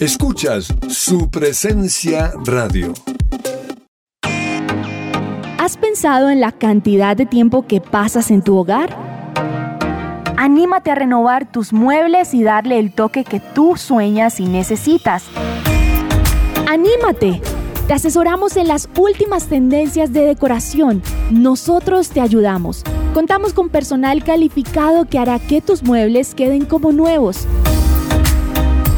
Escuchas su presencia radio. ¿Has pensado en la cantidad de tiempo que pasas en tu hogar? Anímate a renovar tus muebles y darle el toque que tú sueñas y necesitas. ¡Anímate! Te asesoramos en las últimas tendencias de decoración. Nosotros te ayudamos. Contamos con personal calificado que hará que tus muebles queden como nuevos.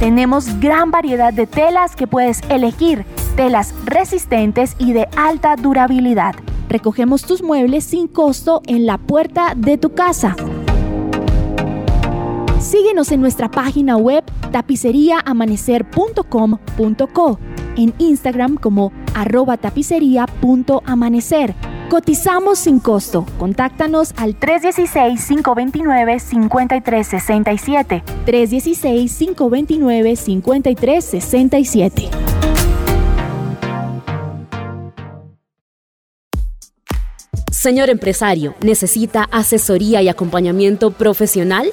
Tenemos gran variedad de telas que puedes elegir, telas resistentes y de alta durabilidad. Recogemos tus muebles sin costo en la puerta de tu casa. Síguenos en nuestra página web tapiceriaamanecer.com.co, en Instagram como arroba tapicería.amanecer. Cotizamos sin costo. Contáctanos al 316-529-5367. 316-529-5367. Señor empresario, ¿necesita asesoría y acompañamiento profesional?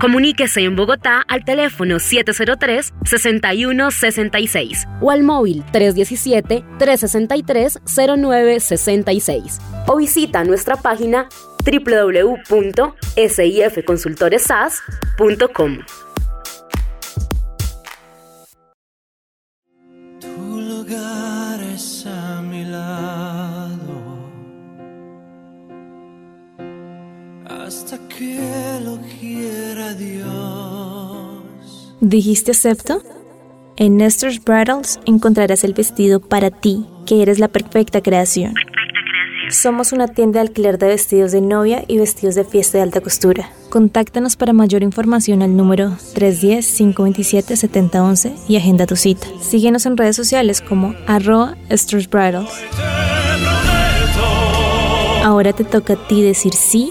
Comuníquese en Bogotá al teléfono 703-6166 o al móvil 317-363-0966 o visita nuestra página www.sifconsultoresas.com. Tu lugar es a mi lado hasta que lo quiera Dios. ¿Dijiste acepto? En Nestor's Bridals encontrarás el vestido para ti, que eres la perfecta creación. Somos una tienda de alquiler de vestidos de novia y vestidos de fiesta de alta costura. Contáctanos para mayor información al número 310-527-7011 y agenda tu cita. Síguenos en redes sociales como arroba Esther's Bridals. Ahora te toca a ti decir sí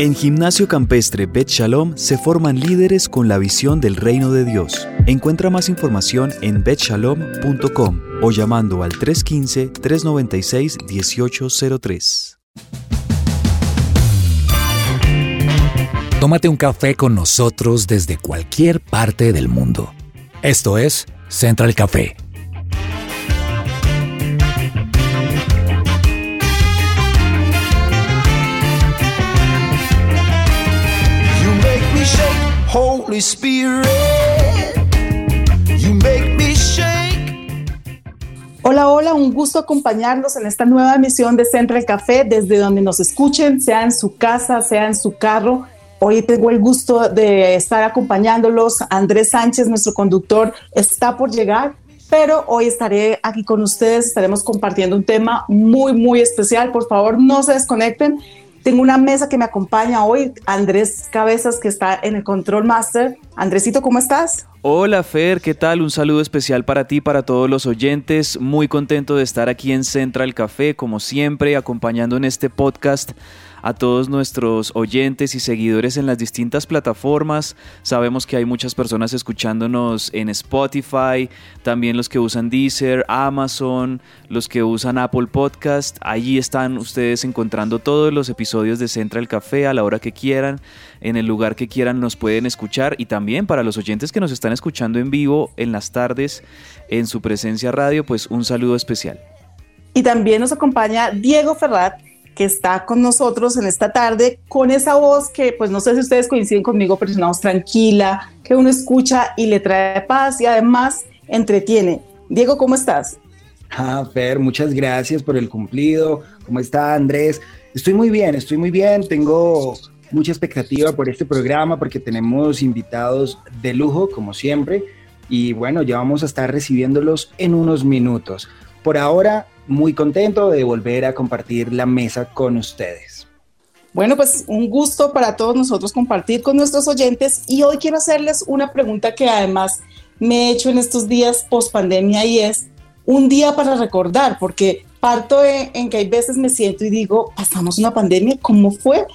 En Gimnasio Campestre Bet Shalom se forman líderes con la visión del reino de Dios. Encuentra más información en betshalom.com o llamando al 315-396-1803. Tómate un café con nosotros desde cualquier parte del mundo. Esto es Central Café. Holy Spirit. You make me shake. Hola, hola, un gusto acompañarnos en esta nueva emisión de Central Café, desde donde nos escuchen, sea en su casa, sea en su carro. Hoy tengo el gusto de estar acompañándolos. Andrés Sánchez, nuestro conductor, está por llegar, pero hoy estaré aquí con ustedes, estaremos compartiendo un tema muy, muy especial. Por favor, no se desconecten. Tengo una mesa que me acompaña hoy, Andrés Cabezas, que está en el Control Master. Andresito, ¿cómo estás? Hola Fer, ¿qué tal? Un saludo especial para ti, para todos los oyentes. Muy contento de estar aquí en Central Café, como siempre, acompañando en este podcast a todos nuestros oyentes y seguidores en las distintas plataformas. Sabemos que hay muchas personas escuchándonos en Spotify, también los que usan Deezer, Amazon, los que usan Apple Podcast. Allí están ustedes encontrando todos los episodios de Central Café a la hora que quieran, en el lugar que quieran nos pueden escuchar y también para los oyentes que nos están escuchando en vivo en las tardes en su presencia radio, pues un saludo especial. Y también nos acompaña Diego Ferrat, que está con nosotros en esta tarde, con esa voz que, pues no sé si ustedes coinciden conmigo, pero es una tranquila, que uno escucha y le trae paz y además entretiene. Diego, ¿cómo estás? Ah, Fer, muchas gracias por el cumplido. ¿Cómo está Andrés? Estoy muy bien, estoy muy bien. Tengo mucha expectativa por este programa porque tenemos invitados de lujo, como siempre. y bueno, ya vamos a estar recibiéndolos en unos minutos. Por ahora, muy contento de volver a compartir la mesa con ustedes. Bueno, pues un gusto para todos nosotros compartir con nuestros oyentes y hoy quiero hacerles una pregunta que además me he hecho en estos días post pandemia y es un día para recordar, porque parto en, que hay veces me siento y digo, pasamos una pandemia, ¿cómo fue?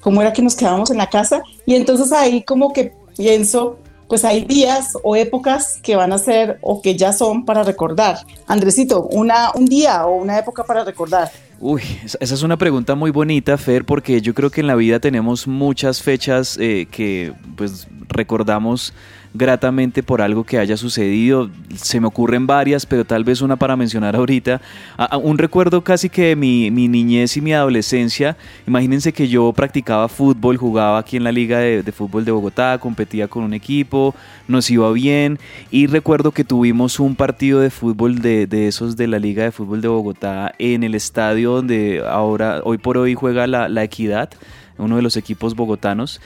¿Cómo era que nos quedábamos en la casa? Y entonces ahí como que pienso, pues hay días o épocas que van a ser o que ya son para recordar. Andresito, una, un día o una época para recordar. Uy, esa es una pregunta muy bonita, Fer, porque yo creo que en la vida tenemos muchas fechas eh, que pues recordamos gratamente por algo que haya sucedido. Se me ocurren varias, pero tal vez una para mencionar ahorita. un recuerdo casi que de mi, niñez y mi adolescencia. Imagínense que yo practicaba fútbol, jugaba aquí en la Liga de, Fútbol de Bogotá, competía con un equipo, nos iba bien. Y recuerdo que tuvimos un partido de fútbol de, esos de la Liga de Fútbol de Bogotá en el estadio donde ahora, hoy por hoy, juega la, la Equidad uno de los equipos bogotanos.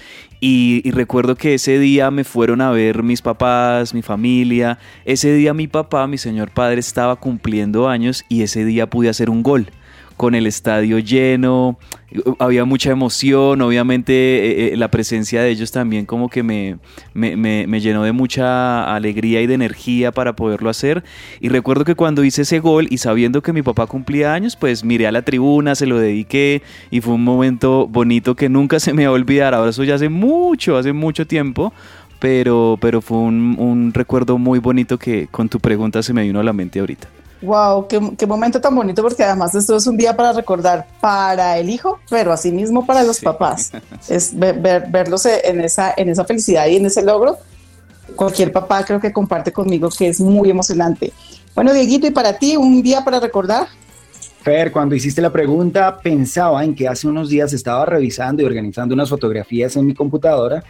Y, recuerdo que ese día me fueron a ver mis papás, mi familia. Ese día mi papá, mi señor padre, estaba cumpliendo años y ese día pude hacer un gol con el estadio lleno, había mucha emoción, obviamente eh, eh, la presencia de ellos también como que me, me, llenó de mucha alegría y de energía para poderlo hacer. Y recuerdo que cuando hice ese gol y sabiendo que mi papá cumplía años, pues miré a la tribuna, se lo dediqué y fue un momento bonito que nunca se me va a olvidar. Ahora eso ya hace mucho, hace mucho tiempo. Pero, pero fue un, un recuerdo muy bonito que con tu pregunta se me vino a la mente ahorita. Wow, qué, momento tan bonito porque además esto es un día para recordar para el hijo, pero asimismo para los papás. Es ver, verlos en esa, en esa felicidad y en ese logro. Cualquier papá creo que comparte conmigo que es muy emocionante. Bueno, Dieguito, ¿y para ti un día para recordar? Fer, cuando hiciste la pregunta pensaba en que hace unos días estaba revisando y organizando unas fotografías en mi computadora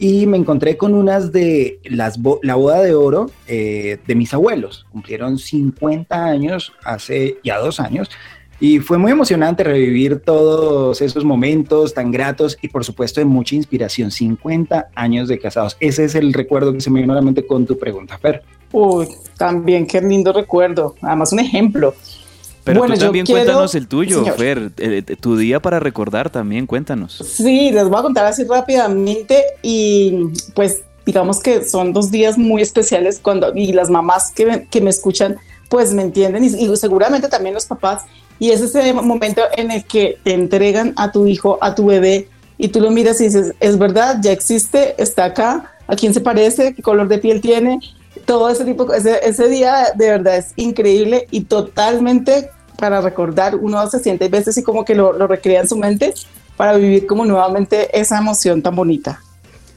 y me encontré con unas de las la boda de oro eh, de mis abuelos. Cumplieron 50 años hace ya dos años y fue muy emocionante revivir todos esos momentos tan gratos y por supuesto de mucha inspiración. 50 años de casados. Ese es el recuerdo que se me vino a la mente con tu pregunta, Fer. Uy, también qué lindo recuerdo. Además un ejemplo. Pero tú también cuéntanos el tuyo, Fer, eh, eh, tu día para recordar también, cuéntanos. Sí, les voy a contar así rápidamente y pues digamos que son dos días muy especiales cuando y las mamás que me, que me escuchan pues me entienden y, seguramente también los papás. Y es ese momento en el que te entregan a tu hijo, a tu bebé y tú lo miras y dices, es verdad, ya existe, está acá, a quién se parece, qué color de piel tiene, todo ese tipo, ese, ese día de verdad es increíble y totalmente para recordar, uno se siente a veces y como que lo, lo recrea en su mente para vivir como nuevamente esa emoción tan bonita.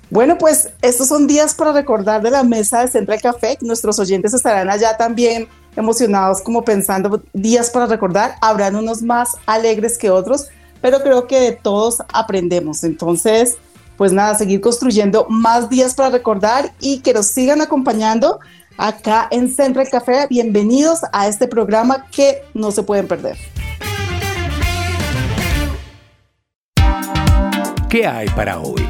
Bueno, pues estos son días para recordar de la mesa de Central Café. Nuestros oyentes estarán allá también emocionados como pensando días para recordar. Habrán unos más alegres que otros, pero creo que de todos aprendemos. Entonces, pues nada, seguir construyendo más días para recordar y que nos sigan acompañando acá en Central Café. Bienvenidos a este programa que no se pueden perder. ¿Qué hay para hoy?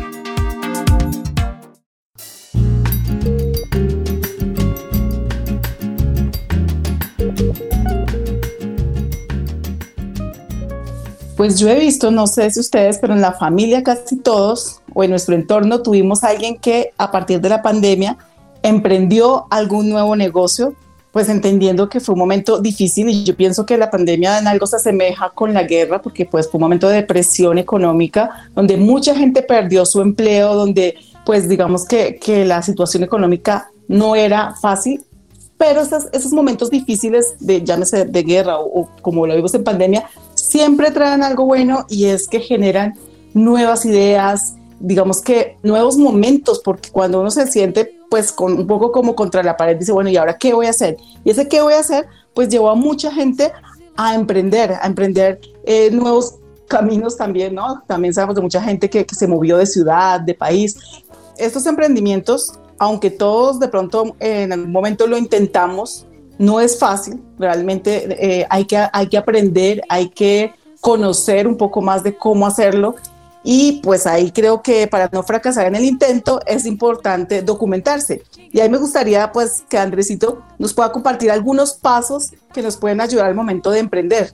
Pues yo he visto, no sé si ustedes, pero en la familia casi todos o en nuestro entorno tuvimos a alguien que a partir de la pandemia emprendió algún nuevo negocio, pues entendiendo que fue un momento difícil y yo pienso que la pandemia en algo se asemeja con la guerra, porque pues fue un momento de depresión económica, donde mucha gente perdió su empleo, donde pues digamos que, que la situación económica no era fácil, pero esos, esos momentos difíciles de, llámese de guerra o, o como lo vimos en pandemia, siempre traen algo bueno y es que generan nuevas ideas, digamos que nuevos momentos, porque cuando uno se siente pues con un poco como contra la pared, dice, bueno, ¿y ahora qué voy a hacer? Y ese qué voy a hacer, pues llevó a mucha gente a emprender, a emprender eh, nuevos caminos también, ¿no? También sabemos de mucha gente que, se movió de ciudad, de país. Estos emprendimientos, aunque todos de pronto en algún momento lo intentamos, no es fácil, realmente eh, hay, que, hay que aprender, hay que conocer un poco más de cómo hacerlo y pues ahí creo que para no fracasar en el intento es importante documentarse. Y ahí me gustaría pues que Andresito nos pueda compartir algunos pasos que nos pueden ayudar al momento de emprender.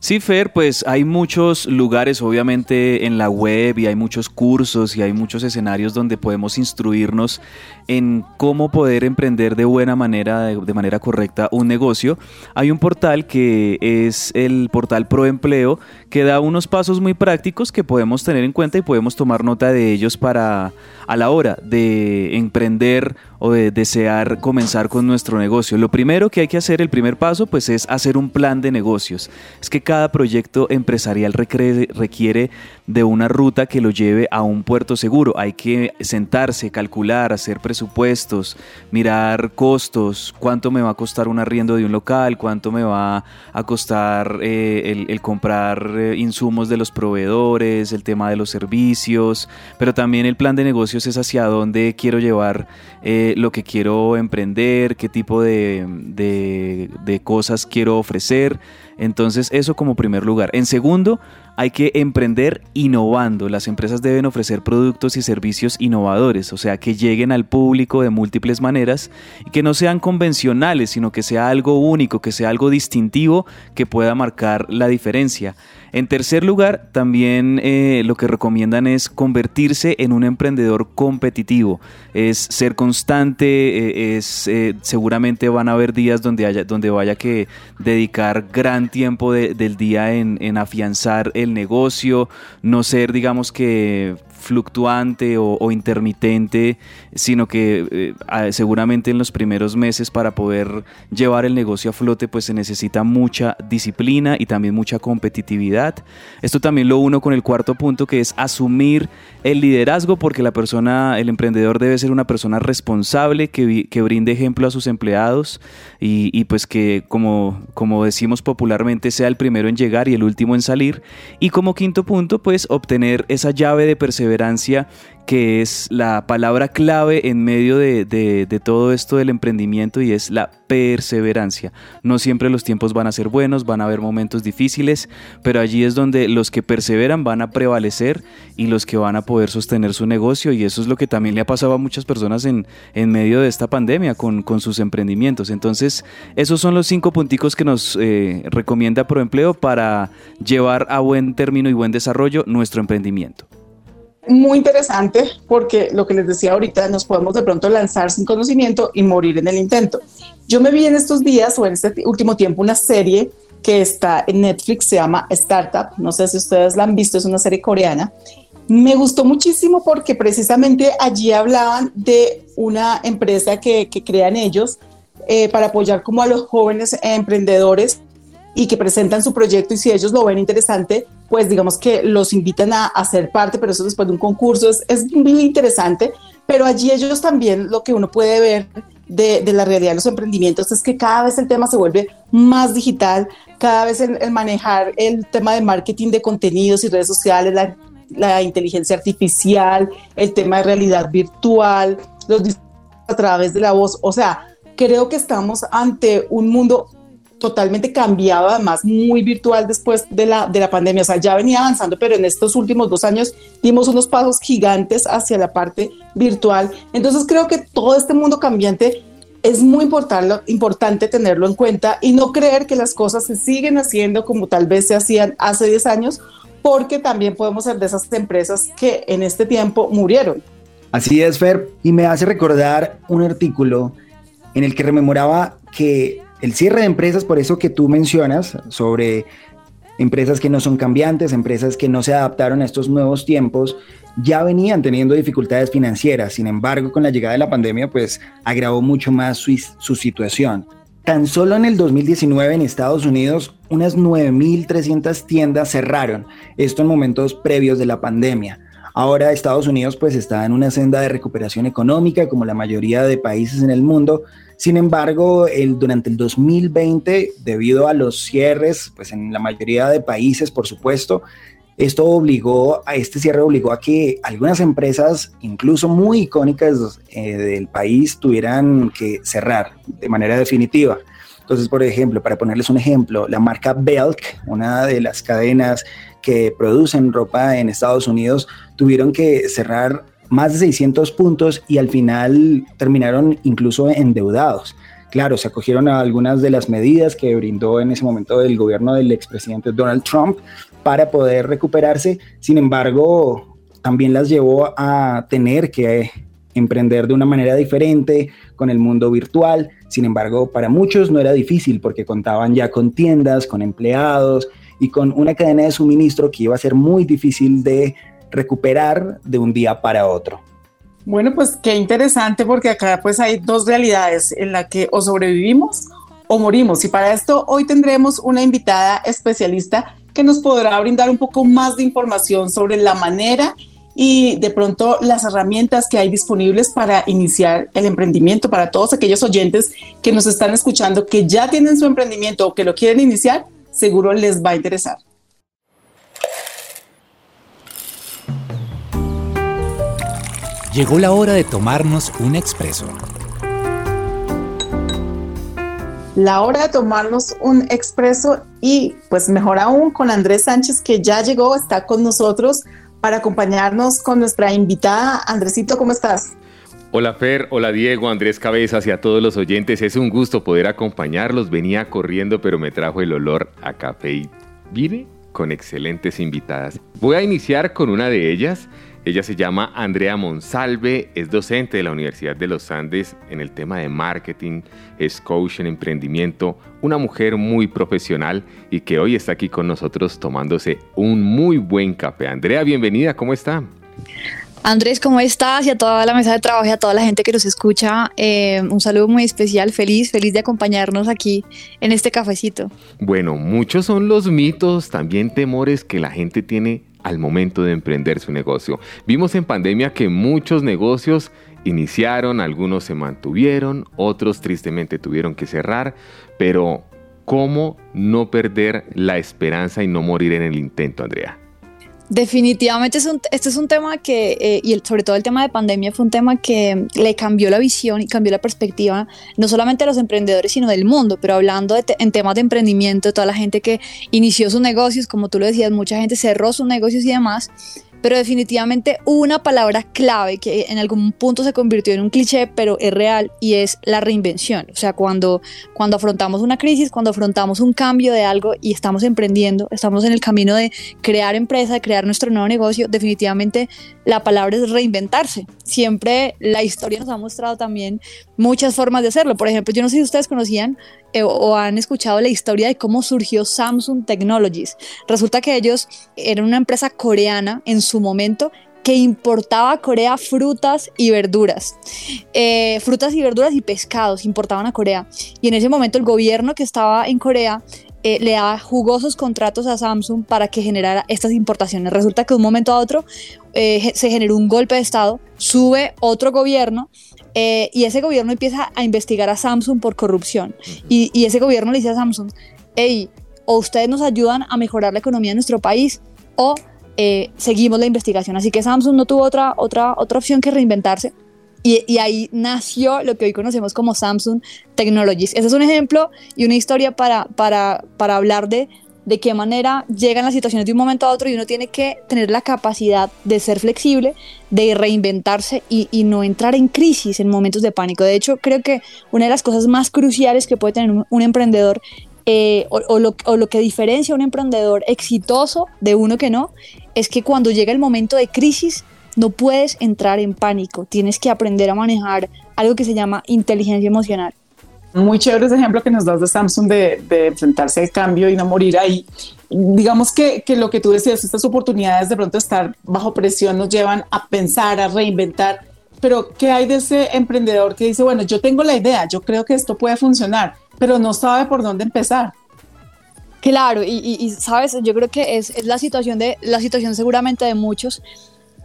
Sí, Fer, pues hay muchos lugares obviamente en la web y hay muchos cursos y hay muchos escenarios donde podemos instruirnos en cómo poder emprender de buena manera, de, manera correcta, un negocio. Hay un portal que es el portal Proempleo que da unos pasos muy prácticos que podemos tener en cuenta y podemos tomar nota de ellos para a la hora de emprender o de desear comenzar con nuestro negocio. Lo primero que hay que hacer, el primer paso, pues es hacer un plan de negocios. Es que cada proyecto empresarial requiere de una ruta que lo lleve a un puerto seguro. Hay que sentarse, calcular, hacer presupuestos, mirar costos, cuánto me va a costar un arriendo de un local, cuánto me va a costar eh, el, comprar eh, insumos de los proveedores, el tema de los servicios, pero también el plan de negocios es hacia dónde quiero llevar eh, lo que quiero emprender, qué tipo de, de cosas quiero ofrecer. Entonces eso como primer lugar. En segundo, hay que emprender innovando. Las empresas deben ofrecer productos y servicios innovadores, o sea, que lleguen al público de múltiples maneras y que no sean convencionales, sino que sea algo único, que sea algo distintivo que pueda marcar la diferencia. En tercer lugar, también eh, lo que recomiendan es convertirse en un emprendedor competitivo, es ser constante, eh, es eh, seguramente van a haber días donde haya, donde vaya que dedicar gran tiempo del día en, en afianzar el negocio, no ser digamos que fluctuante o, intermitente, sino que eh, seguramente en los primeros meses para poder llevar el negocio a flote pues se necesita mucha disciplina y también mucha competitividad. Esto también lo uno con el cuarto punto que es asumir el liderazgo porque la persona, el emprendedor debe ser una persona responsable que, que brinde ejemplo a sus empleados y, y, pues que como, como decimos popularmente sea el primero en llegar y el último en salir. Y como quinto punto pues obtener esa llave de perseverancia que es la palabra clave en medio de, todo esto del emprendimiento y es la perseverancia. No siempre los tiempos van a ser buenos, van a haber momentos difíciles, pero allí es donde los que perseveran van a prevalecer y los que van a poder sostener su negocio y eso es lo que también le ha pasado a muchas personas en, en medio de esta pandemia con, sus emprendimientos. Entonces, esos son los cinco punticos que nos eh, recomienda Proempleo para llevar a buen término y buen desarrollo nuestro emprendimiento muy interesante porque lo que les decía ahorita, nos podemos de pronto lanzar sin conocimiento y morir en el intento. Yo me vi en estos días o en este último tiempo una serie que está en Netflix, se llama Startup, no sé si ustedes la han visto, es una serie coreana. Me gustó muchísimo porque precisamente allí hablaban de una empresa que, que crean ellos eh, para apoyar como a los jóvenes emprendedores y que presentan su proyecto y si ellos lo ven interesante, pues digamos que los invitan a, hacer parte, pero eso después de un concurso es, es muy interesante, pero allí ellos también lo que uno puede ver de, de, la realidad de los emprendimientos es que cada vez el tema se vuelve más digital, cada vez el, manejar el tema de marketing de contenidos y redes sociales, la, la inteligencia artificial, el tema de realidad virtual, los a través de la voz, o sea, creo que estamos ante un mundo totalmente cambiado, además muy virtual después de la, de la pandemia. O sea, ya venía avanzando, pero en estos últimos dos años dimos unos pasos gigantes hacia la parte virtual. Entonces creo que todo este mundo cambiante es muy importante, importante tenerlo en cuenta y no creer que las cosas se siguen haciendo como tal vez se hacían hace 10 años, porque también podemos ser de esas empresas que en este tiempo murieron. Así es, Fer, y me hace recordar un artículo en el que rememoraba que el cierre de empresas, por eso que tú mencionas, sobre empresas que no son cambiantes, empresas que no se adaptaron a estos nuevos tiempos, ya venían teniendo dificultades financieras. Sin embargo, con la llegada de la pandemia, pues agravó mucho más su, situación. Tan solo en el 2019 en Estados Unidos, unas 9.300 tiendas cerraron, esto en momentos previos de la pandemia. Ahora Estados Unidos pues está en una senda de recuperación económica como la mayoría de países en el mundo, sin embargo, durante el 2020, debido a los cierres, pues en la mayoría de países, por supuesto, esto obligó, a este cierre obligó a que algunas empresas, incluso muy icónicas eh, del país, tuvieran que cerrar de manera definitiva. Entonces, por ejemplo, para ponerles un ejemplo, la marca Belk, una de las cadenas que producen ropa en Estados Unidos tuvieron que cerrar más de 600 puntos y al final terminaron incluso endeudados. Claro, se acogieron a algunas de las medidas que brindó en ese momento el gobierno del expresidente Donald Trump para poder recuperarse. Sin embargo, también las llevó a tener que emprender de una manera diferente con el mundo virtual. Sin embargo, para muchos no era difícil porque contaban ya con tiendas, con empleados y con una cadena de suministro que iba a ser muy difícil de recuperar de un día para otro. Bueno, pues qué interesante porque acá pues hay dos realidades en la que o sobrevivimos o morimos. Y para esto hoy tendremos una invitada especialista que nos podrá brindar un poco más de información sobre la manera y de pronto las herramientas que hay disponibles para iniciar el emprendimiento para todos aquellos oyentes que nos están escuchando que ya tienen su emprendimiento o que lo quieren iniciar, seguro les va a interesar. Llegó la hora de tomarnos un expreso. La hora de tomarnos un expreso y pues mejor aún con Andrés Sánchez que ya llegó, está con nosotros para acompañarnos con nuestra invitada. Andresito, ¿cómo estás? Hola Fer, hola Diego, Andrés Cabezas y a todos los oyentes. Es un gusto poder acompañarlos. Venía corriendo pero me trajo el olor a café y vine con excelentes invitadas. Voy a iniciar con una de ellas. Ella se llama Andrea Monsalve, es docente de la Universidad de los Andes en el tema de marketing, es coach en emprendimiento, una mujer muy profesional y que hoy está aquí con nosotros tomándose un muy buen café. Andrea, bienvenida, ¿cómo está? Andrés, ¿cómo estás? Y a toda la mesa de trabajo y a toda la gente que nos escucha, eh, un saludo muy especial, feliz, feliz de acompañarnos aquí en este cafecito. Bueno, muchos son los mitos, también temores que la gente tiene al momento de emprender su negocio. Vimos en pandemia que muchos negocios iniciaron, algunos se mantuvieron, otros tristemente tuvieron que cerrar, pero ¿cómo no perder la esperanza y no morir en el intento, Andrea? Definitivamente es este es un tema que, eh, y sobre todo el tema de pandemia, fue un tema que le cambió la visión y cambió la perspectiva, no solamente de los emprendedores, sino del mundo, pero hablando en temas de emprendimiento, toda la gente que inició sus negocios, como tú lo decías, mucha gente cerró sus negocios y demás, pero definitivamente una palabra clave que en algún punto se convirtió en un cliché, pero es real y es la reinvención. O sea, cuando, cuando afrontamos una crisis, cuando afrontamos un cambio de algo y estamos emprendiendo, estamos en el camino de crear empresa, de crear nuestro nuevo negocio, definitivamente la palabra es reinventarse. Siempre la historia nos ha mostrado también muchas formas de hacerlo. Por ejemplo, yo no sé si ustedes conocían eh, o han escuchado la historia de cómo surgió Samsung Technologies. Resulta que ellos eran una empresa coreana en su momento que importaba a Corea frutas y verduras. Eh, frutas y verduras y pescados importaban a Corea. Y en ese momento el gobierno que estaba en Corea eh, le daba jugosos contratos a Samsung para que generara estas importaciones. Resulta que de un momento a otro se generó un golpe de Estado, sube otro gobierno eh, y ese gobierno empieza a investigar a Samsung por corrupción. y, ese gobierno le dice a Samsung, hey, o ustedes nos ayudan a mejorar la economía de nuestro país o eh, seguimos la investigación. Así que Samsung no tuvo otra, otra, otra opción que reinventarse. Y, y, ahí nació lo que hoy conocemos como Samsung Technologies. Ese es un ejemplo y una historia para, para, para hablar de de qué manera llegan las situaciones de un momento a otro y uno tiene que tener la capacidad de ser flexible, de reinventarse y, no entrar en crisis en momentos de pánico. De hecho, creo que una de las cosas más cruciales que puede tener un, emprendedor eh, o, lo, o, lo, que diferencia a un emprendedor exitoso de uno que no, es que cuando llega el momento de crisis no puedes entrar en pánico, tienes que aprender a manejar algo que se llama inteligencia emocional. Muy chévere ese ejemplo que nos das de Samsung de, enfrentarse al cambio y no morir ahí. Digamos que, que, lo que tú decías, estas oportunidades de pronto estar bajo presión nos llevan a pensar, a reinventar. Pero, ¿qué hay de ese emprendedor que dice, bueno, yo tengo la idea, yo creo que esto puede funcionar, pero no sabe por dónde empezar? Claro, y, y, sabes, yo creo que es, es, la situación de la situación seguramente de muchos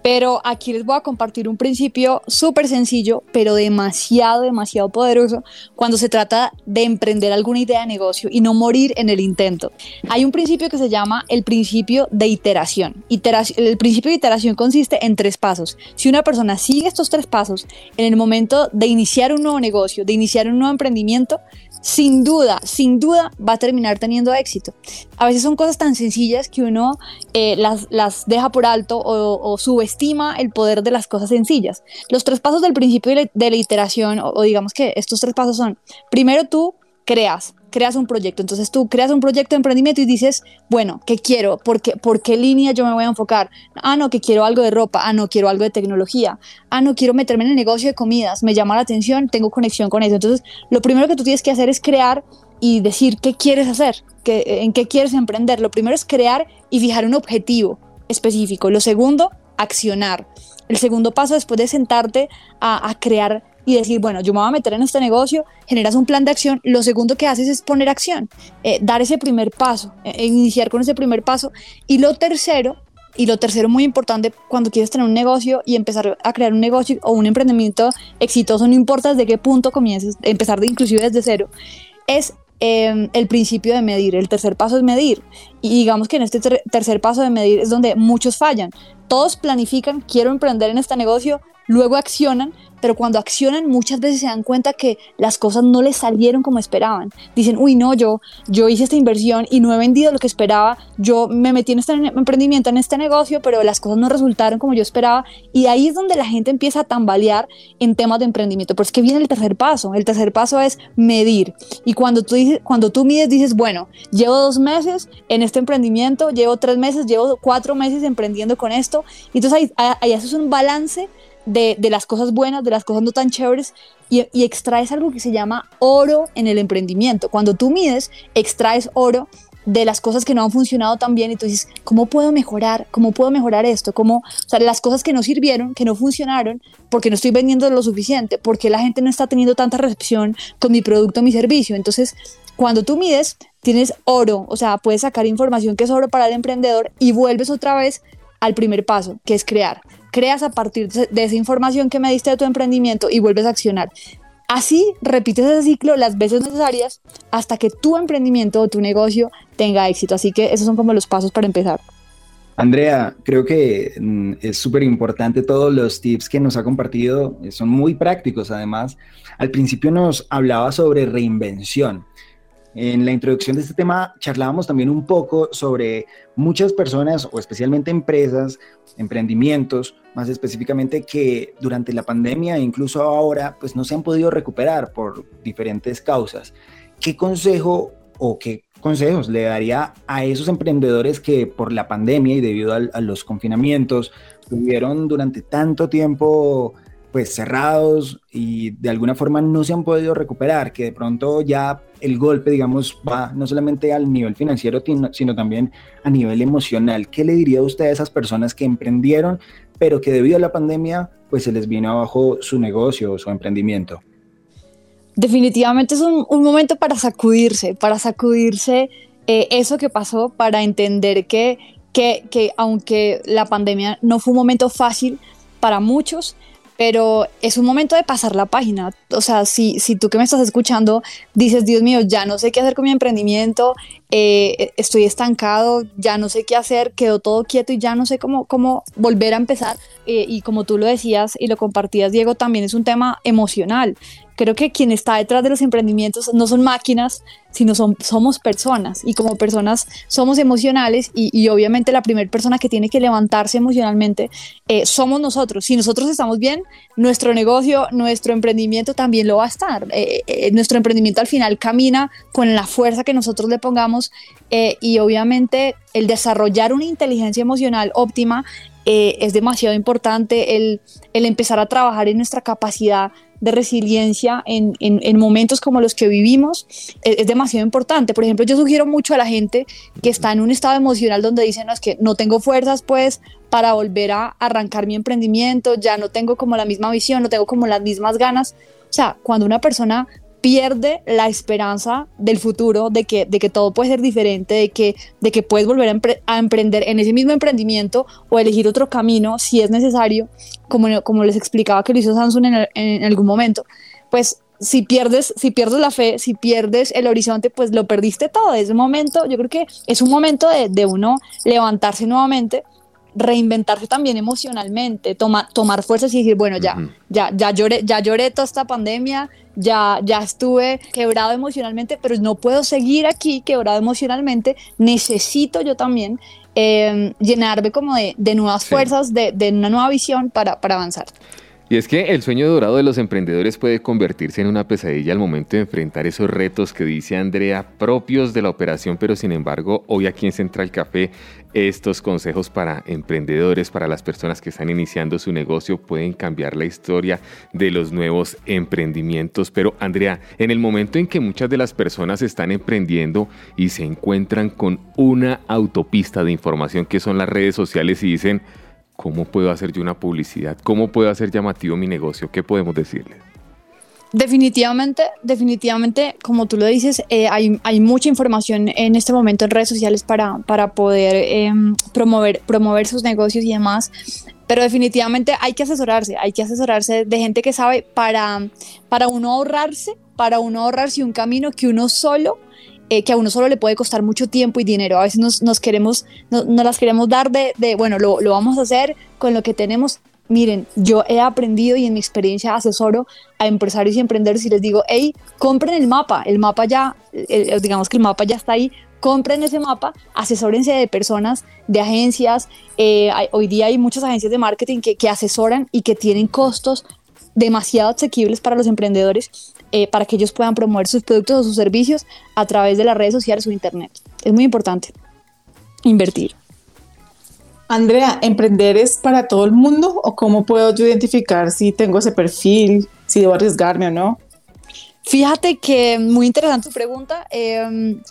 pero aquí les voy a compartir un principio súper sencillo, pero demasiado, demasiado poderoso cuando se trata de emprender alguna idea de negocio y no morir en el intento. Hay un principio que se llama el principio de iteración. el principio de iteración consiste en tres pasos. Si una persona sigue estos tres pasos, en el momento de iniciar un nuevo negocio, de iniciar un nuevo emprendimiento, sin duda, sin duda va a terminar teniendo éxito. A veces son cosas tan sencillas que uno eh, las, las, deja por alto o, subestima el poder de las cosas sencillas. Los tres pasos del principio de la, iteración, o digamos que estos tres pasos son, primero tú creas, creas un proyecto. Entonces tú creas un proyecto de emprendimiento y dices, bueno, ¿qué quiero? ¿Por qué, ¿Por qué línea yo me voy a enfocar? Ah, no, que quiero algo de ropa. Ah, no, quiero algo de tecnología. Ah, no, quiero meterme en el negocio de comidas. Me llama la atención, tengo conexión con eso. Entonces, lo primero que tú tienes que hacer es crear y decir qué quieres hacer, qué, en qué quieres emprender. Lo primero es crear y fijar un objetivo específico. Lo segundo, accionar. El segundo paso después de sentarte a, a crear y decir, bueno, yo me voy a meter en este negocio, generas un plan de acción, lo segundo que haces es poner acción, eh, dar ese primer paso, eh, e iniciar con ese primer paso. Y lo tercero, y lo tercero muy importante cuando quieres tener un negocio y empezar a crear un negocio o un emprendimiento exitoso, no importa desde qué punto comiences, empezar de inclusive desde cero, es em, el principio de medir. El tercer paso es medir. Y digamos que en este tercer paso de medir es donde muchos fallan. Todos planifican, quiero emprender en este negocio, luego accionan, pero cuando accionan muchas veces se dan cuenta que las cosas no les salieron como esperaban. Dicen, uy, no, yo, yo hice esta inversión y no he vendido lo que esperaba, yo me metí en este emprendimiento, en este negocio, pero las cosas no resultaron como yo esperaba. Y ahí es donde la gente empieza a tambalear en temas de emprendimiento. Pero es que viene el tercer paso. El tercer paso es medir. Y cuando tú, dices, cuando tú mides, dices, bueno, llevo dos meses en este emprendimiento, llevo tres meses, llevo cuatro meses emprendiendo con esto. Y entonces ahí, ahí haces un balance de, las cosas buenas, de las cosas no tan chéveres y, extraes algo que se llama oro en el emprendimiento. Cuando tú mides, extraes oro de las cosas que no han funcionado tan bien y tú dices, ¿cómo puedo mejorar? ¿Cómo puedo mejorar esto? ¿Cómo, o sea, las cosas que no sirvieron, que no funcionaron, porque no estoy vendiendo lo suficiente, porque la gente no está teniendo tanta recepción con mi producto, mi servicio. Entonces, cuando tú mides, tienes oro, o sea, puedes sacar información que es oro para el emprendedor y vuelves otra vez al primer paso, que es crear creas a partir de esa información que me diste de tu emprendimiento y vuelves a accionar. Así repites ese ciclo las veces necesarias hasta que tu emprendimiento o tu negocio tenga éxito. Así que esos son como los pasos para empezar. Andrea, creo que mm, es súper importante todos los tips que nos ha compartido, son muy prácticos además. Al principio nos hablaba sobre reinvención. En la introducción de este tema charlábamos también un poco sobre muchas personas o especialmente empresas, emprendimientos, más específicamente que durante la pandemia e incluso ahora pues no se han podido recuperar por diferentes causas. ¿Qué consejo o qué consejos le daría a esos emprendedores que por la pandemia y debido a, a los confinamientos tuvieron durante tanto tiempo pues cerrados y de alguna forma no se han podido recuperar, que de pronto ya el golpe, digamos, va no solamente al nivel financiero, sino también a nivel emocional. ¿Qué le diría usted a esas personas que emprendieron, pero que debido a la pandemia, pues se les vino abajo su negocio o su emprendimiento? Definitivamente es un, momento para sacudirse, para sacudirse eh, eso que pasó, para entender que, que, que aunque la pandemia no fue un momento fácil para muchos, pero es un momento de pasar la página. O sea, si, si tú que me estás escuchando dices, Dios mío, ya no sé qué hacer con mi emprendimiento, eh, estoy estancado, ya no sé qué hacer, quedó todo quieto y ya no sé cómo, cómo volver a empezar. Eh, y como tú lo decías y lo compartías, Diego, también es un tema emocional creo que quien está detrás de los emprendimientos no son máquinas, sino son, somos personas y como personas somos emocionales y, obviamente la primera persona que tiene que levantarse emocionalmente eh, somos nosotros. Si nosotros estamos bien, nuestro negocio, nuestro emprendimiento también lo va a estar. Eh, eh, nuestro emprendimiento al final camina con la fuerza que nosotros le pongamos y obviamente el desarrollar una inteligencia emocional óptima es demasiado importante, el, el empezar a trabajar en nuestra capacidad de resiliencia en, en, momentos como los que vivimos es, demasiado importante. Por ejemplo, yo sugiero mucho a la gente que está en un estado emocional donde dicen, no, es que no tengo fuerzas pues para volver a arrancar mi emprendimiento, ya no tengo como la misma visión, no tengo como las mismas ganas. O sea, cuando una persona pierde la esperanza del futuro, de que, de que todo puede ser diferente, de que, de que puedes volver a, emprender en ese mismo emprendimiento o elegir otro camino si es necesario, como, como les explicaba que lo hizo Samsung en, en algún momento, pues si pierdes, si pierdes la fe, si pierdes el horizonte, pues lo perdiste todo. Es un momento, yo creo que es un momento de, de uno levantarse nuevamente reinventarse también emocionalmente, tomar fuerzas y decir, bueno, ya, ya, ya lloré, ya lloré toda esta pandemia, ya, ya estuve quebrado emocionalmente, pero no puedo seguir aquí quebrado emocionalmente, necesito yo también em, llenarme como de, nuevas fuerzas, de, de, una nueva visión para, para avanzar. Y es que el sueño dorado de los emprendedores puede convertirse en una pesadilla al momento de enfrentar esos retos que dice Andrea propios de la operación, pero sin embargo hoy aquí en Central Café estos consejos para emprendedores, para las personas que están iniciando su negocio pueden cambiar la historia de los nuevos emprendimientos. Pero Andrea, en el momento en que muchas de las personas están emprendiendo y se encuentran con una autopista de información que son las redes sociales y dicen, ¿Cómo puedo hacer yo una publicidad? ¿Cómo puedo hacer llamativo mi negocio? ¿Qué podemos decirle? Definitivamente, definitivamente, como tú lo dices, eh, hay, hay, mucha información en este momento en redes sociales para, para poder em, promover, promover sus negocios y demás, pero definitivamente hay que asesorarse, hay que asesorarse de gente que sabe para, para uno ahorrarse, para uno ahorrarse un camino que uno solo eh, que a uno solo le puede costar mucho tiempo y dinero. A veces nos, nos queremos, no, las queremos dar de, de bueno, lo, lo, vamos a hacer con lo que tenemos. Miren, yo he aprendido y en mi experiencia asesoro a empresarios y emprendedores y les digo, hey, compren el mapa, el mapa ya, digamos que el mapa ya está ahí, compren ese mapa, asesórense de personas, de agencias. Eh, hoy día hay muchas agencias de marketing que, que, asesoran y que tienen costos demasiado asequibles para los emprendedores eh, para que ellos puedan promover sus productos o sus servicios a través de las redes sociales o internet. Es muy importante invertir. Andrea, ¿emprender es para todo el mundo o cómo puedo yo identificar si tengo ese perfil, si debo arriesgarme o no? Fíjate que muy interesante tu pregunta. Em,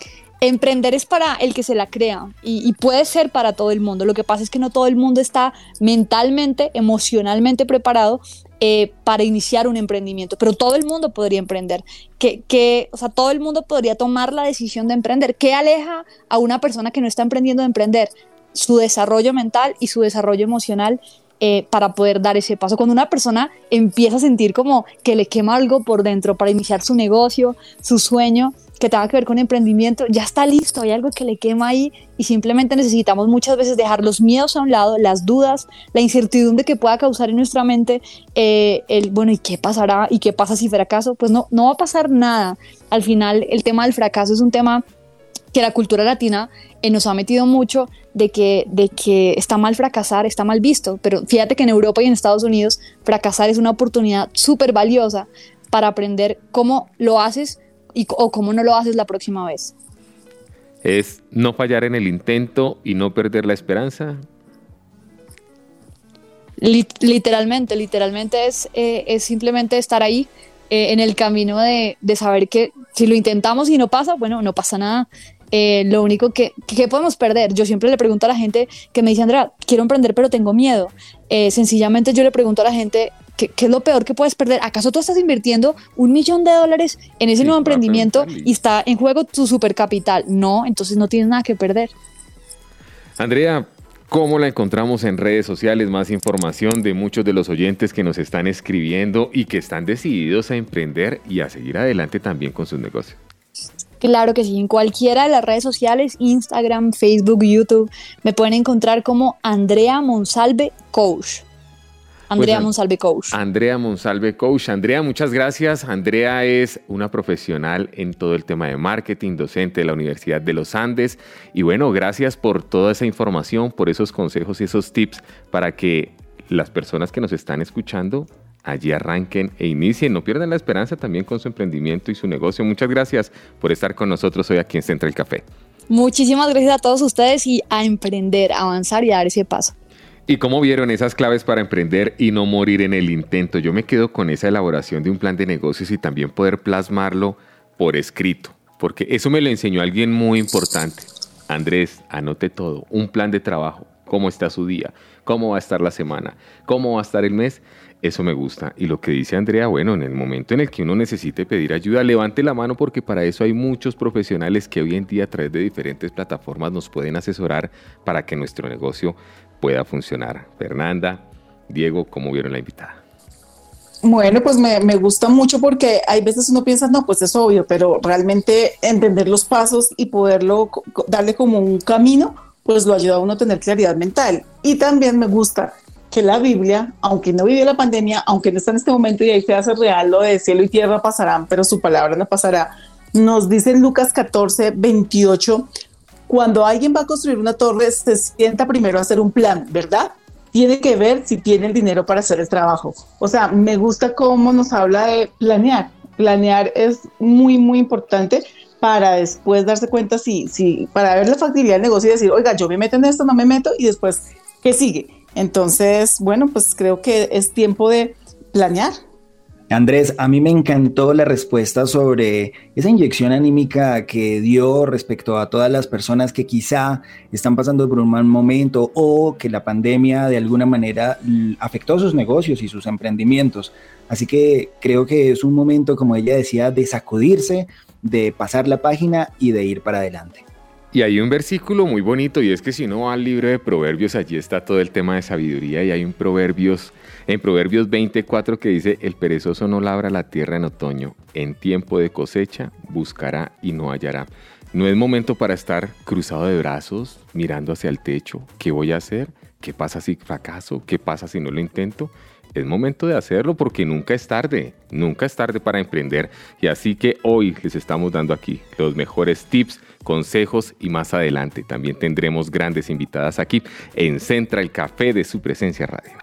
emprender es para el que se la crea y, puede ser para todo el mundo. Lo que pasa es que no todo el mundo está mentalmente, emocionalmente preparado eh, para iniciar un emprendimiento, pero todo el mundo podría emprender, que, que, o sea, todo el mundo podría tomar la decisión de emprender. ¿Qué aleja a una persona que no está emprendiendo de emprender? Su desarrollo mental y su desarrollo emocional eh, para poder dar ese paso. Cuando una persona empieza a sentir como que le quema algo por dentro para iniciar su negocio, su sueño, que tenga que ver con emprendimiento, ya está listo, hay algo que le quema ahí y simplemente necesitamos muchas veces dejar los miedos a un lado, las dudas, la incertidumbre que pueda causar en nuestra mente eh, el, bueno, ¿y qué pasará? ¿Y qué pasa si fracaso? Pues no, no va a pasar nada. Al final el tema del fracaso es un tema que la cultura latina eh, nos ha metido mucho de que, de que está mal fracasar, está mal visto, pero fíjate que en Europa y en Estados Unidos fracasar es una oportunidad súper valiosa para aprender cómo lo haces y, o cómo no lo haces la próxima vez. Es no fallar en el intento y no perder la esperanza. literalmente, literalmente es, eh, es simplemente estar ahí eh, en el camino de, de, saber que si lo intentamos y no pasa, bueno, no pasa nada. Eh, lo único que, que, podemos perder, yo siempre le pregunto a la gente que me dice, Andrea, quiero emprender pero tengo miedo. sencillamente yo le pregunto a la gente, ¿Qué, es lo peor que puedes perder? ¿Acaso tú estás invirtiendo un millón de dólares en ese nuevo emprendimiento y está en juego tu supercapital? No, entonces no tienes nada que perder. Andrea, ¿cómo la encontramos en redes sociales? Más información de muchos de los oyentes que nos están escribiendo y que están decididos a emprender y a seguir adelante también con sus negocios. Claro que sí, en cualquiera de las redes sociales, Instagram, Facebook, YouTube, me pueden encontrar como Andrea Monsalve Coach. Andrea pues, Monsalve Coach. Andrea Monsalve Coach. Andrea, muchas gracias. Andrea es una profesional en todo el tema de marketing, docente de la Universidad de los Andes. Y bueno, gracias por toda esa información, por esos consejos y esos tips para que las personas que nos están escuchando allí arranquen e inicien. No pierdan la esperanza también con su emprendimiento y su negocio. Muchas gracias por estar con nosotros hoy aquí en Central Café. Muchísimas gracias a todos ustedes y a emprender, avanzar y a dar ese paso. ¿Y cómo vieron esas claves para emprender y no morir en el intento? Yo me quedo con esa elaboración de un plan de negocios y también poder plasmarlo por escrito, porque eso me lo enseñó alguien muy importante. Andrés, anote todo, un plan de trabajo, cómo está su día, cómo va a estar la semana, cómo va a estar el mes. Eso me gusta. Y lo que dice Andrea, bueno, en el momento en el que uno necesite pedir ayuda, levante la mano porque para eso hay muchos profesionales que hoy en día a través de diferentes plataformas nos pueden asesorar para que nuestro negocio pueda funcionar. Fernanda, Diego, ¿cómo vieron la invitada? Bueno, pues me, gusta mucho porque hay veces uno piensa, no, pues es obvio, pero realmente entender los pasos y poderlo darle como un camino pues lo ayuda a uno a tener claridad mental. Y también me gusta que la Biblia, aunque no vivió la pandemia, aunque no está en este momento y ahí se hace real lo de cielo y tierra pasarán, pero su palabra no pasará, nos dice en Lucas 14, 28, cuando alguien va a construir una torre, se sienta primero a hacer un plan, ¿verdad? Tiene que ver si tiene el dinero para hacer el trabajo. O sea, me gusta cómo nos habla de planear. Planear es muy, muy importante para después darse cuenta si, si, para ver la factibilidad del negocio y decir, oiga, yo me meto en esto, no me meto, y después, ¿qué sigue? Entonces, bueno, pues creo que es tiempo de planear. Andrés, a mí me encantó la respuesta sobre esa inyección anímica que dio respecto a todas las personas que quizá están pasando por un mal momento o que la pandemia de alguna manera afectó sus negocios y sus emprendimientos. Así que creo que es un momento, como ella decía, de sacudirse, de pasar la página y de ir para adelante. Y hay un versículo muy bonito y es que si uno va al libro de Proverbios, allí está todo el tema de sabiduría y hay un Proverbios, en Proverbios 24 que dice, el perezoso no labra la tierra en otoño, en tiempo de cosecha buscará y no hallará. No es momento para estar cruzado de brazos, mirando hacia el techo. ¿Qué voy a hacer? ¿Qué pasa si fracaso? ¿Qué pasa si no lo intento? es momento de hacerlo porque nunca es tarde, nunca es tarde para emprender. Y así que hoy les estamos dando aquí los mejores tips consejos y más adelante también tendremos grandes invitadas aquí en Central Café de su presencia radio.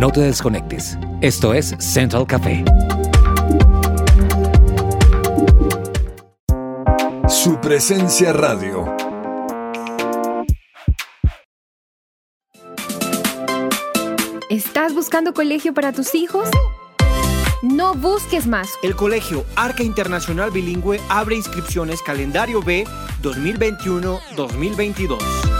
No te desconectes. Esto es Central Café. Su presencia radio. ¿Estás buscando colegio para tus hijos? No busques más. El Colegio Arca Internacional Bilingüe abre inscripciones calendario B 2021-2022.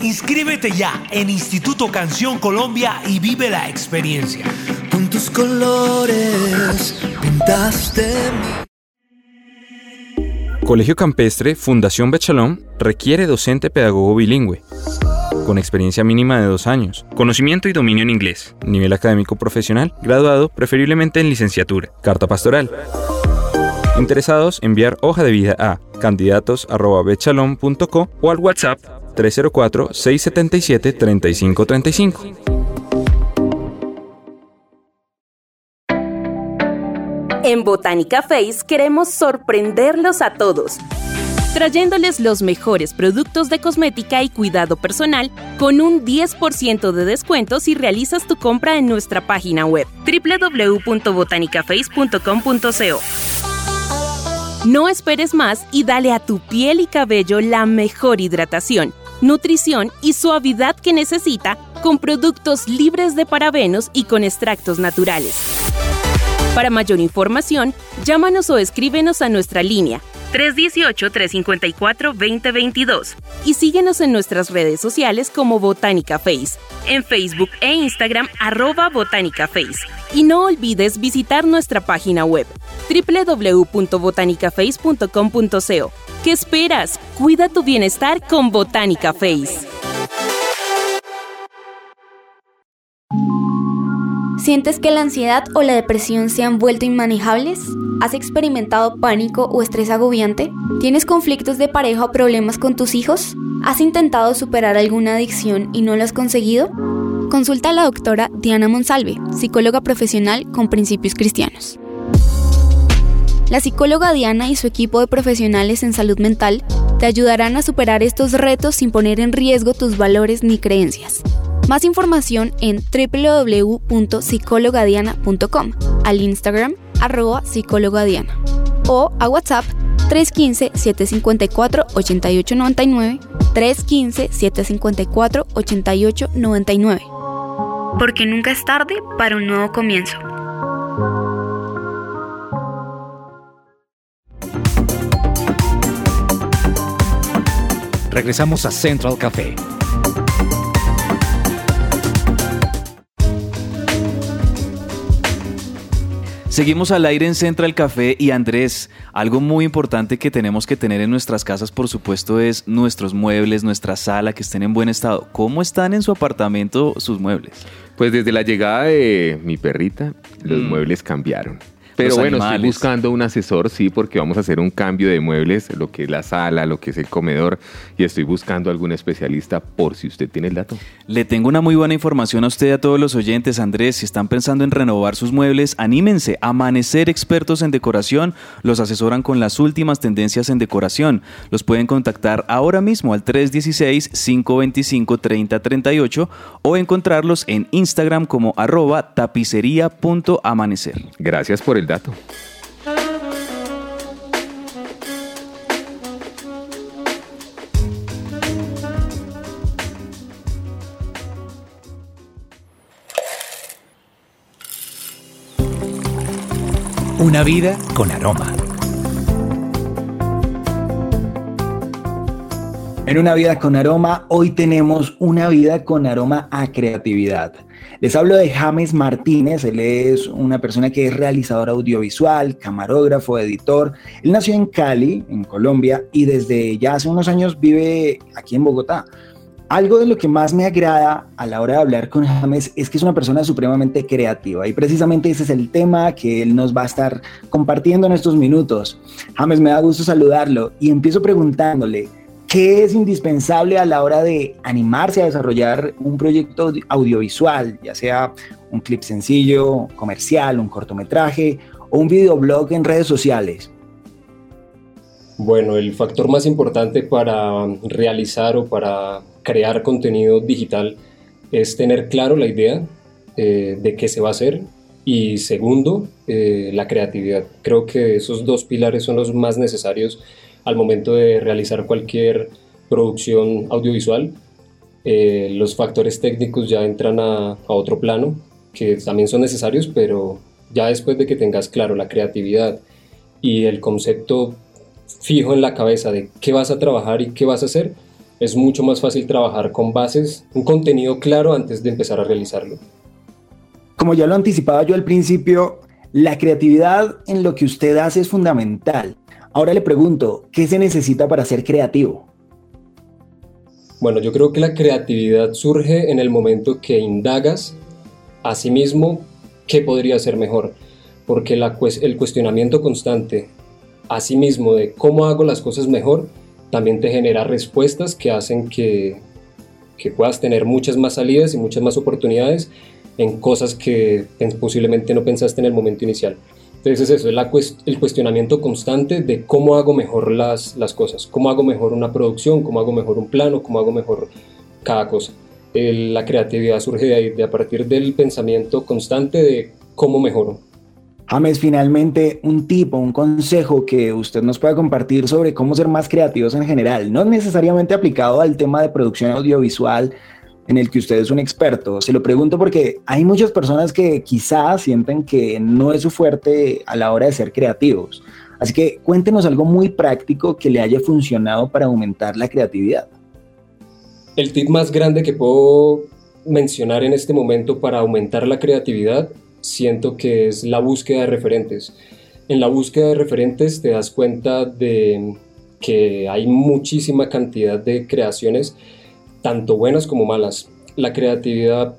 Inscríbete ya en Instituto Canción Colombia y vive la experiencia. Con tus colores pintaste Colegio Campestre Fundación Bechalón requiere docente pedagogo bilingüe, con experiencia mínima de dos años, conocimiento y dominio en inglés, nivel académico profesional, graduado preferiblemente en licenciatura, carta pastoral. Interesados, enviar hoja de vida a candidatos.bechalon.co o al WhatsApp 304-677-3535. En Botánica Face queremos sorprenderlos a todos, trayéndoles los mejores productos de cosmética y cuidado personal con un 10% de descuento si realizas tu compra en nuestra página web www.botanicaface.com.co. No esperes más y dale a tu piel y cabello la mejor hidratación nutrición y suavidad que necesita con productos libres de parabenos y con extractos naturales. Para mayor información, llámanos o escríbenos a nuestra línea 318-354-2022 y síguenos en nuestras redes sociales como Botánica Face, en Facebook e Instagram arroba Botánica Face. Y no olvides visitar nuestra página web www.botanicaface.com.co. ¿Qué esperas? Cuida tu bienestar con Botánica Face. ¿Sientes que la ansiedad o la depresión se han vuelto inmanejables? ¿Has experimentado pánico o estrés agobiante? ¿Tienes conflictos de pareja o problemas con tus hijos? ¿Has intentado superar alguna adicción y no lo has conseguido? Consulta a la doctora Diana Monsalve, psicóloga profesional con principios cristianos. La psicóloga Diana y su equipo de profesionales en salud mental te ayudarán a superar estos retos sin poner en riesgo tus valores ni creencias. Más información en www.psicologadiana.com, al Instagram arroba psicologadiana o a WhatsApp 315-754-8899, 315-754-8899. Porque nunca es tarde para un nuevo comienzo. Regresamos a Central Café. Seguimos al aire en Central Café y Andrés, algo muy importante que tenemos que tener en nuestras casas, por supuesto, es nuestros muebles, nuestra sala, que estén en buen estado. ¿Cómo están en su apartamento sus muebles? Pues desde la llegada de mi perrita, los Mm. muebles cambiaron. Pero Los bueno, estoy buscando un asesor, sí, porque vamos a hacer un cambio de muebles, lo que es la sala, lo que es el comedor, y estoy buscando algún especialista por si usted tiene el dato. Le tengo una muy buena información a usted y a todos los oyentes, Andrés. Si están pensando en renovar sus muebles, anímense. Amanecer expertos en decoración los asesoran con las últimas tendencias en decoración. Los pueden contactar ahora mismo al 316-525-3038 o encontrarlos en Instagram como arroba tapicería.amanecer. Gracias por el Una vida con aroma. En una vida con aroma, hoy tenemos una vida con aroma a creatividad. Les hablo de James Martínez, él es una persona que es realizador audiovisual, camarógrafo, editor. Él nació en Cali, en Colombia, y desde ya hace unos años vive aquí en Bogotá. Algo de lo que más me agrada a la hora de hablar con James es que es una persona supremamente creativa y precisamente ese es el tema que él nos va a estar compartiendo en estos minutos. James, me da gusto saludarlo y empiezo preguntándole, ¿qué es indispensable a la hora de animarse a desarrollar un proyecto audi- audiovisual, ya sea un clip sencillo, comercial, un cortometraje o un videoblog en redes sociales? Bueno, el factor más importante para realizar o para crear contenido digital es tener claro la idea eh, de qué se va a hacer y segundo, eh, la creatividad. Creo que esos dos pilares son los más necesarios al momento de realizar cualquier producción audiovisual. Eh, los factores técnicos ya entran a, a otro plano, que también son necesarios, pero ya después de que tengas claro la creatividad y el concepto fijo en la cabeza de qué vas a trabajar y qué vas a hacer, es mucho más fácil trabajar con bases, un contenido claro antes de empezar a realizarlo. Como ya lo anticipaba yo al principio, la creatividad en lo que usted hace es fundamental. Ahora le pregunto, ¿qué se necesita para ser creativo? Bueno, yo creo que la creatividad surge en el momento que indagas a sí mismo qué podría ser mejor, porque el cuestionamiento constante a sí mismo de cómo hago las cosas mejor también te genera respuestas que hacen que, puedas tener muchas más salidas y muchas más oportunidades en cosas que posiblemente no pensaste en el momento inicial. Entonces es eso, es la cues- el cuestionamiento constante de cómo hago mejor las, las cosas, cómo hago mejor una producción, cómo hago mejor un plano, cómo hago mejor cada cosa. El- la creatividad surge de ahí, de a partir del pensamiento constante de cómo mejoro. James, finalmente, un tipo, un consejo que usted nos pueda compartir sobre cómo ser más creativos en general, no necesariamente aplicado al tema de producción audiovisual en el que usted es un experto. Se lo pregunto porque hay muchas personas que quizás sienten que no es su fuerte a la hora de ser creativos. Así que cuéntenos algo muy práctico que le haya funcionado para aumentar la creatividad. El tip más grande que puedo mencionar en este momento para aumentar la creatividad siento que es la búsqueda de referentes. En la búsqueda de referentes te das cuenta de que hay muchísima cantidad de creaciones, tanto buenas como malas. La creatividad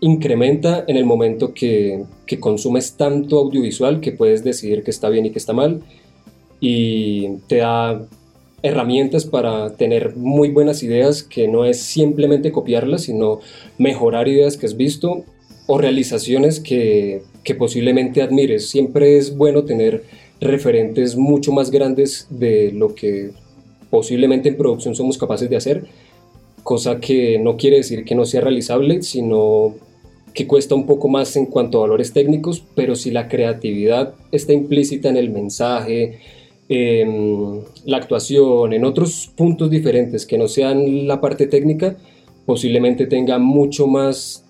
incrementa en el momento que, consumes tanto audiovisual que puedes decidir que está bien y que está mal y te da herramientas para tener muy buenas ideas que no es simplemente copiarlas, sino mejorar ideas que has visto o realizaciones que posiblemente admires. Siempre es bueno tener referentes mucho más grandes de lo que posiblemente en producción somos capaces de hacer cosa que no quiere decir que no sea realizable, sino que cuesta un poco más en cuanto a valores técnicos, pero si la creatividad está implícita en el mensaje, en la actuación, en otros puntos diferentes que no sean la parte técnica, posiblemente tenga mucho más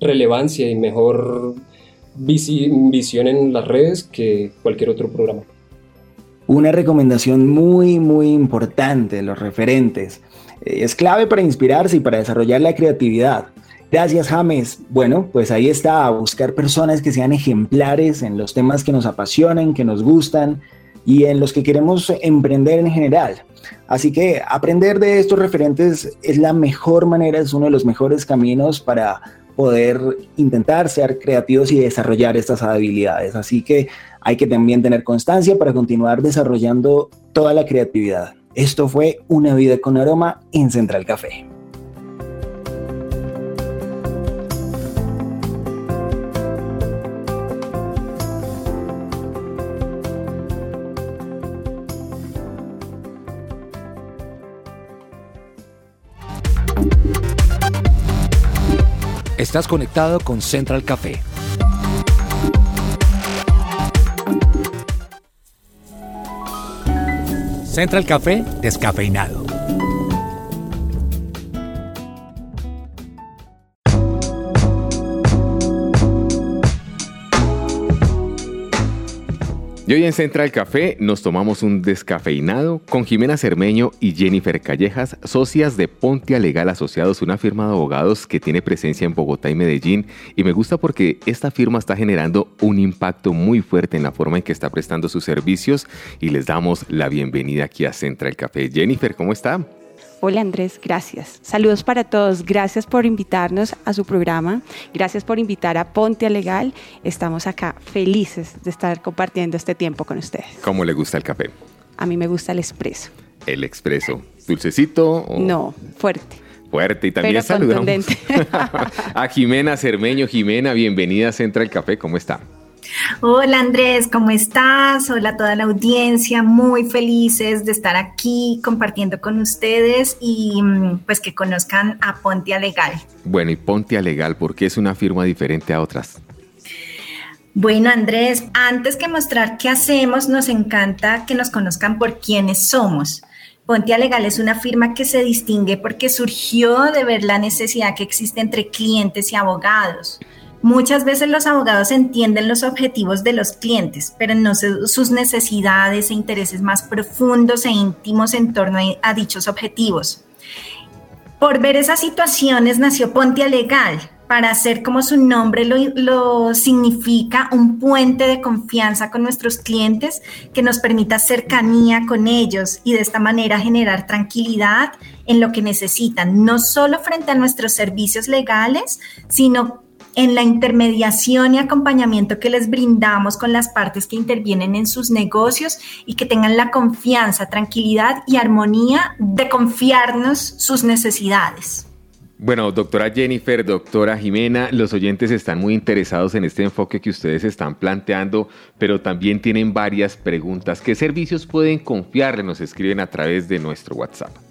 relevancia y mejor visión en las redes que cualquier otro programa. Una recomendación muy, muy importante, los referentes. Es clave para inspirarse y para desarrollar la creatividad. Gracias, James. Bueno, pues ahí está, a buscar personas que sean ejemplares en los temas que nos apasionan, que nos gustan y en los que queremos emprender en general. Así que aprender de estos referentes es la mejor manera, es uno de los mejores caminos para poder intentar ser creativos y desarrollar estas habilidades. Así que hay que también tener constancia para continuar desarrollando toda la creatividad. Esto fue Una vida con aroma en Central Café. Estás conectado con Central Café. Central Café descafeinado. Y hoy en Central Café nos tomamos un descafeinado con Jimena Cermeño y Jennifer Callejas, socias de Pontia Legal Asociados, una firma de abogados que tiene presencia en Bogotá y Medellín. Y me gusta porque esta firma está generando un impacto muy fuerte en la forma en que está prestando sus servicios y les damos la bienvenida aquí a Central Café. Jennifer, ¿cómo está? Hola Andrés, gracias. Saludos para todos. Gracias por invitarnos a su programa. Gracias por invitar a Ponte a Legal. Estamos acá felices de estar compartiendo este tiempo con ustedes. ¿Cómo le gusta el café? A mí me gusta el expreso. El expreso. ¿Dulcecito? No, fuerte. Fuerte y también saludamos a Jimena Cermeño. Jimena, bienvenida a Central Café. ¿Cómo está? Hola Andrés, ¿cómo estás? Hola a toda la audiencia, muy felices de estar aquí compartiendo con ustedes y mm, pues que conozcan a Pontia Legal. Bueno, y Pontia Legal, ¿por qué es una firma diferente a otras? Bueno, Andrés, antes que mostrar qué hacemos, nos encanta que nos conozcan por quiénes somos. Pontia Legal es una firma que se distingue porque surgió de ver la necesidad que existe entre clientes y abogados. Muchas veces los abogados entienden los objetivos de los clientes, pero no sus necesidades e intereses más profundos e íntimos en torno a, dichos objetivos. Por ver esas situaciones nació Pontia Legal, para hacer como su nombre lo, lo, significa, un puente de confianza con nuestros clientes que nos permita cercanía con ellos y de esta manera generar tranquilidad en lo que necesitan, no solo frente a nuestros servicios legales, sino en la intermediación y acompañamiento que les brindamos con las partes que intervienen en sus negocios y que tengan la confianza, tranquilidad y armonía de confiarnos sus necesidades. Bueno, doctora Jennifer, doctora Jimena, los oyentes están muy interesados en este enfoque que ustedes están planteando, pero también tienen varias preguntas. ¿Qué servicios pueden confiarle? Nos escriben a través de nuestro WhatsApp.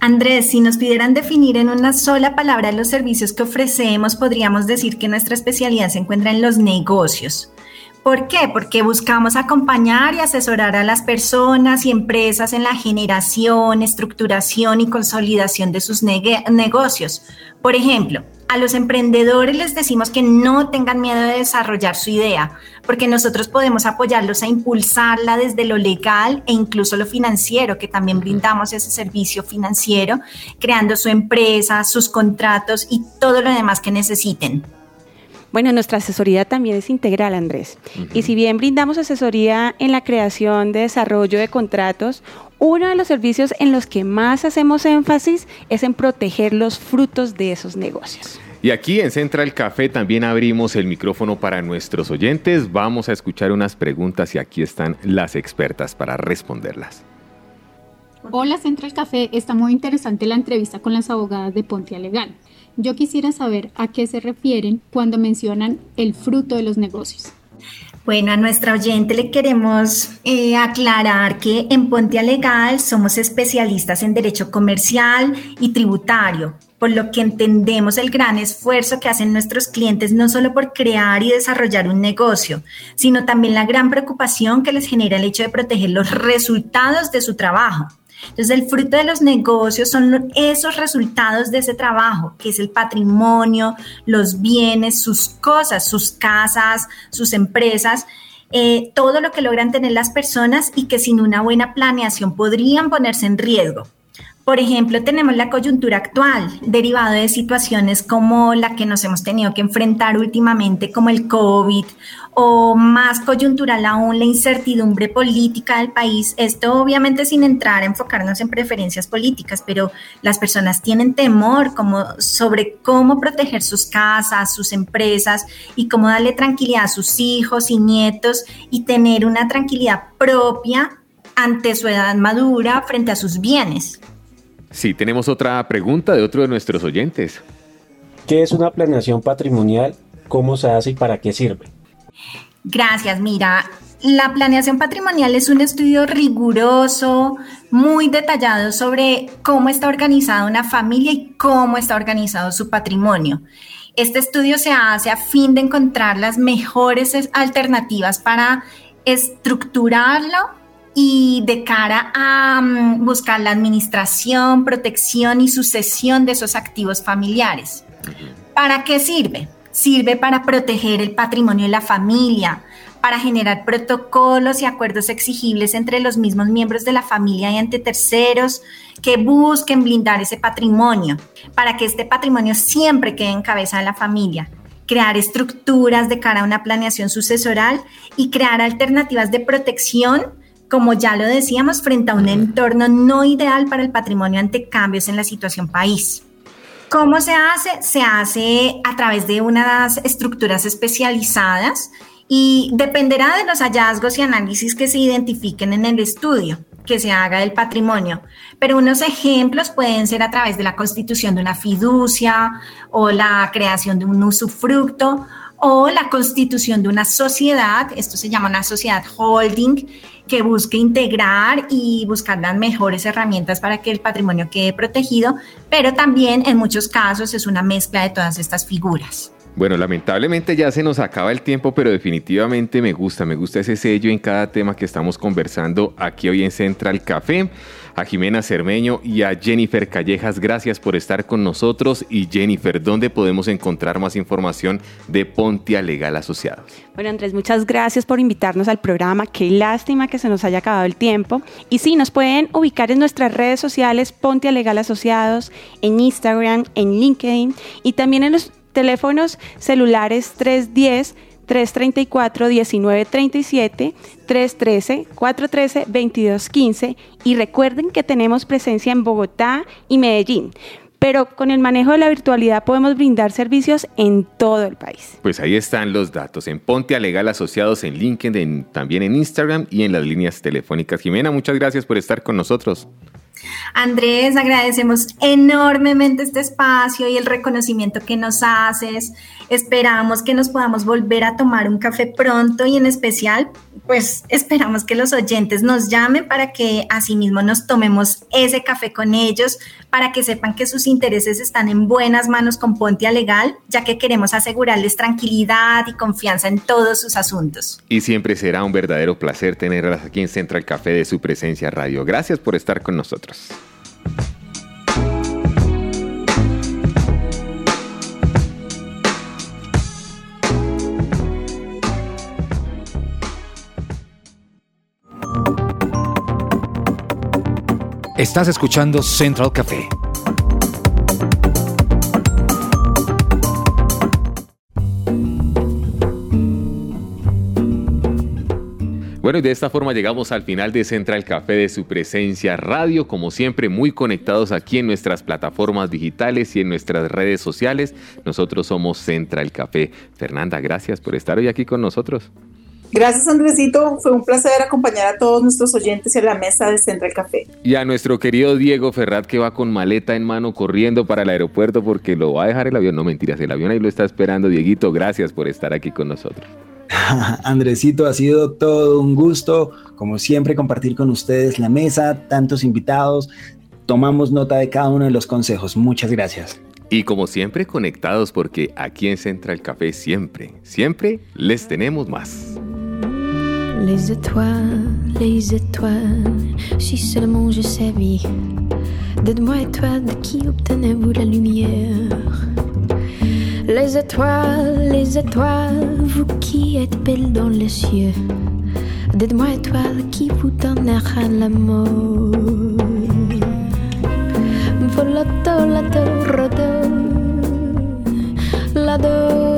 Andrés, si nos pidieran definir en una sola palabra los servicios que ofrecemos, podríamos decir que nuestra especialidad se encuentra en los negocios. ¿Por qué? Porque buscamos acompañar y asesorar a las personas y empresas en la generación, estructuración y consolidación de sus negocios. Por ejemplo, a los emprendedores les decimos que no tengan miedo de desarrollar su idea, porque nosotros podemos apoyarlos a impulsarla desde lo legal e incluso lo financiero, que también brindamos ese servicio financiero, creando su empresa, sus contratos y todo lo demás que necesiten. Bueno, nuestra asesoría también es integral, Andrés. Y si bien brindamos asesoría en la creación de desarrollo de contratos, uno de los servicios en los que más hacemos énfasis es en proteger los frutos de esos negocios. Y aquí en Central Café también abrimos el micrófono para nuestros oyentes. Vamos a escuchar unas preguntas y aquí están las expertas para responderlas. Hola Central Café, está muy interesante la entrevista con las abogadas de Pontia Legal. Yo quisiera saber a qué se refieren cuando mencionan el fruto de los negocios. Bueno, a nuestra oyente le queremos eh, aclarar que en Pontia Legal somos especialistas en derecho comercial y tributario, por lo que entendemos el gran esfuerzo que hacen nuestros clientes no solo por crear y desarrollar un negocio, sino también la gran preocupación que les genera el hecho de proteger los resultados de su trabajo. Entonces, el fruto de los negocios son esos resultados de ese trabajo, que es el patrimonio, los bienes, sus cosas, sus casas, sus empresas, eh, todo lo que logran tener las personas y que sin una buena planeación podrían ponerse en riesgo. Por ejemplo, tenemos la coyuntura actual, derivado de situaciones como la que nos hemos tenido que enfrentar últimamente, como el COVID, o más coyuntural aún la incertidumbre política del país. Esto obviamente sin entrar a enfocarnos en preferencias políticas, pero las personas tienen temor como sobre cómo proteger sus casas, sus empresas y cómo darle tranquilidad a sus hijos y nietos y tener una tranquilidad propia ante su edad madura frente a sus bienes. Sí, tenemos otra pregunta de otro de nuestros oyentes. ¿Qué es una planeación patrimonial? ¿Cómo se hace y para qué sirve? Gracias, mira. La planeación patrimonial es un estudio riguroso, muy detallado sobre cómo está organizada una familia y cómo está organizado su patrimonio. Este estudio se hace a fin de encontrar las mejores alternativas para estructurarlo y de cara a mm, buscar la administración, protección y sucesión de esos activos familiares. ¿Para qué sirve? Sirve para proteger el patrimonio de la familia, para generar protocolos y acuerdos exigibles entre los mismos miembros de la familia y ante terceros que busquen blindar ese patrimonio, para que este patrimonio siempre quede en cabeza de la familia crear estructuras de cara a una planeación sucesoral y crear alternativas de protección como ya lo decíamos, frente a un entorno no ideal para el patrimonio ante cambios en la situación país. ¿Cómo se hace? Se hace a través de unas estructuras especializadas y dependerá de los hallazgos y análisis que se identifiquen en el estudio que se haga del patrimonio. Pero unos ejemplos pueden ser a través de la constitución de una fiducia o la creación de un usufructo o la constitución de una sociedad, esto se llama una sociedad holding, que busque integrar y buscar las mejores herramientas para que el patrimonio quede protegido, pero también en muchos casos es una mezcla de todas estas figuras. Bueno, lamentablemente ya se nos acaba el tiempo, pero definitivamente me gusta, me gusta ese sello en cada tema que estamos conversando aquí hoy en Central Café. A Jimena Cermeño y a Jennifer Callejas, gracias por estar con nosotros. Y Jennifer, ¿dónde podemos encontrar más información de Pontia Legal Asociados? Bueno, Andrés, muchas gracias por invitarnos al programa. Qué lástima que se nos haya acabado el tiempo. Y sí, nos pueden ubicar en nuestras redes sociales Pontia Legal Asociados, en Instagram, en LinkedIn y también en los teléfonos celulares 310 334-1937, 313-413-2215 y recuerden que tenemos presencia en Bogotá y Medellín. Pero con el manejo de la virtualidad podemos brindar servicios en todo el país. Pues ahí están los datos, en Ponte a Legal Asociados, en LinkedIn, también en Instagram y en las líneas telefónicas. Jimena, muchas gracias por estar con nosotros. Andrés, agradecemos enormemente este espacio y el reconocimiento que nos haces. Esperamos que nos podamos volver a tomar un café pronto y en especial, pues esperamos que los oyentes nos llamen para que asimismo nos tomemos ese café con ellos, para que sepan que sus intereses están en buenas manos con Pontia Legal, ya que queremos asegurarles tranquilidad y confianza en todos sus asuntos. Y siempre será un verdadero placer tenerlas aquí en Central Café de su presencia radio. Gracias por estar con nosotros. Estás escuchando Central Café. Bueno, y de esta forma llegamos al final de Central Café de su presencia radio, como siempre muy conectados aquí en nuestras plataformas digitales y en nuestras redes sociales. Nosotros somos Central Café. Fernanda, gracias por estar hoy aquí con nosotros. Gracias, Andresito. Fue un placer acompañar a todos nuestros oyentes en la mesa de Central Café. Y a nuestro querido Diego Ferrat, que va con maleta en mano corriendo para el aeropuerto porque lo va a dejar el avión. No mentiras, el avión ahí lo está esperando. Dieguito, gracias por estar aquí con nosotros. Andresito, ha sido todo un gusto, como siempre, compartir con ustedes la mesa, tantos invitados. Tomamos nota de cada uno de los consejos. Muchas gracias. Y como siempre, conectados porque aquí en Central Café siempre, siempre les tenemos más. Les étoiles, les étoiles, si seulement je savais. Dites-moi, étoiles, de qui obtenez-vous la lumière? Les étoiles, les étoiles, vous qui êtes belles dans les cieux. Dites-moi, étoiles, qui vous donnera l'amour Volato, lato, rodo, lado, lado.